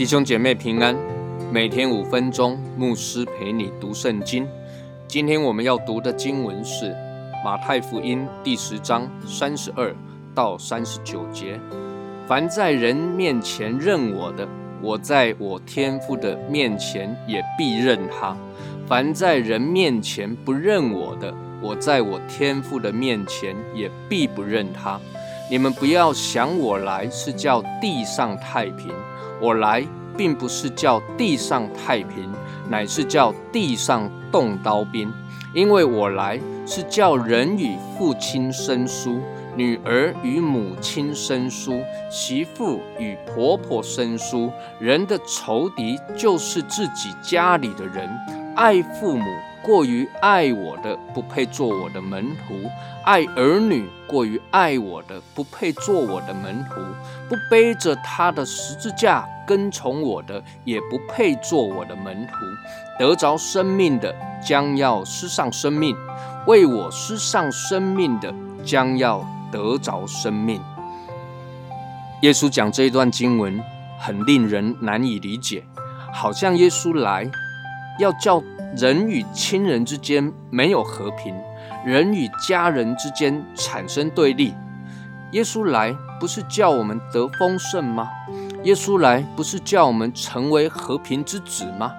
弟兄姐妹平安，每天五分钟，牧师陪你读圣经。今天我们要读的经文是马太福音第十章三十二到三十九节。凡在人面前认我的，我在我天父的面前也必认他；凡在人面前不认我的，我在我天父的面前也必不认他。你们不要想我来是叫地上太平。我来并不是叫地上太平，乃是叫地上动刀兵。因为我来是叫人与父亲生疏，女儿与母亲生疏，媳妇与婆婆生疏。人的仇敌就是自己家里的人，爱父母。过于爱我的，不配做我的门徒；爱儿女过于爱我的，不配做我的门徒；不背着他的十字架跟从我的，也不配做我的门徒。得着生命的，将要失上生命；为我失上生命的，将要得着生命。耶稣讲这一段经文，很令人难以理解，好像耶稣来要叫。人与亲人之间没有和平，人与家人之间产生对立。耶稣来不是叫我们得丰盛吗？耶稣来不是叫我们成为和平之子吗？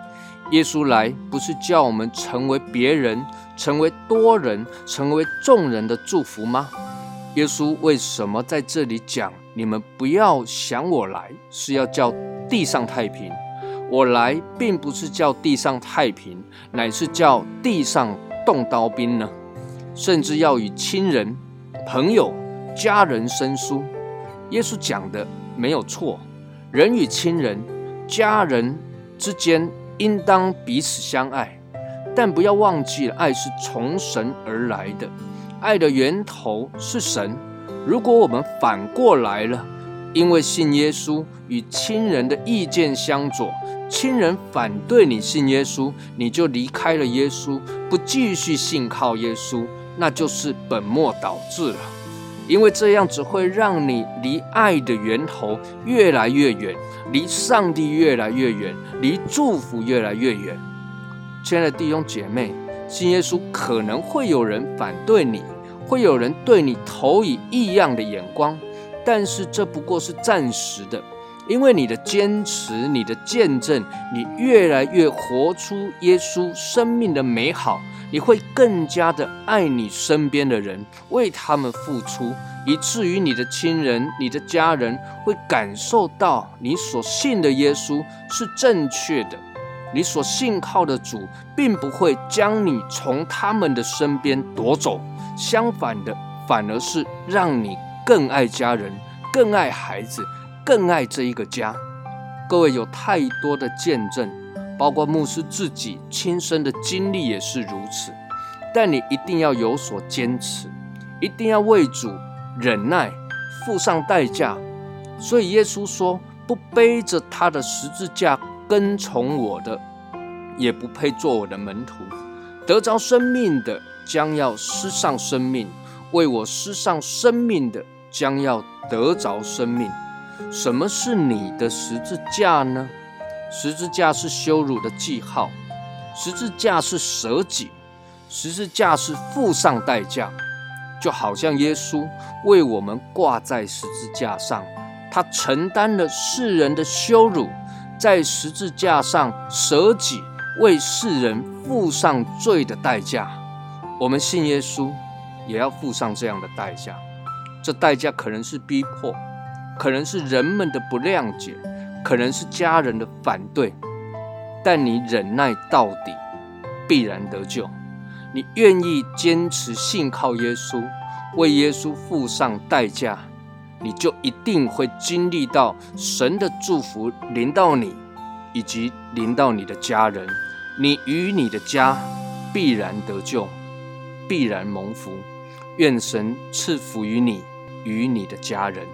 耶稣来不是叫我们成为别人、成为多人、成为众人的祝福吗？耶稣为什么在这里讲你们不要想我来是要叫地上太平？我来并不是叫地上太平，乃是叫地上动刀兵呢。甚至要与亲人、朋友、家人生疏。耶稣讲的没有错，人与亲人、家人之间应当彼此相爱，但不要忘记，爱是从神而来的，爱的源头是神。如果我们反过来了，因为信耶稣与亲人的意见相左。亲人反对你信耶稣，你就离开了耶稣，不继续信靠耶稣，那就是本末倒置了。因为这样只会让你离爱的源头越来越远，离上帝越来越远，离祝福越来越远。亲爱的弟兄姐妹，信耶稣可能会有人反对你，会有人对你投以异样的眼光，但是这不过是暂时的。因为你的坚持，你的见证，你越来越活出耶稣生命的美好，你会更加的爱你身边的人，为他们付出，以至于你的亲人、你的家人会感受到你所信的耶稣是正确的，你所信靠的主并不会将你从他们的身边夺走，相反的，反而是让你更爱家人，更爱孩子。更爱这一个家，各位有太多的见证，包括牧师自己亲身的经历也是如此。但你一定要有所坚持，一定要为主忍耐，付上代价。所以耶稣说：“不背着他的十字架跟从我的，也不配做我的门徒。得着生命的，将要失上生命；为我失上生命的，将要得着生命。”什么是你的十字架呢？十字架是羞辱的记号，十字架是舍己，十字架是付上代价，就好像耶稣为我们挂在十字架上，他承担了世人的羞辱，在十字架上舍己，为世人付上罪的代价。我们信耶稣，也要付上这样的代价，这代价可能是逼迫。可能是人们的不谅解，可能是家人的反对，但你忍耐到底，必然得救。你愿意坚持信靠耶稣，为耶稣付上代价，你就一定会经历到神的祝福临到你，以及临到你的家人。你与你的家必然得救，必然蒙福。愿神赐福于你与你的家人。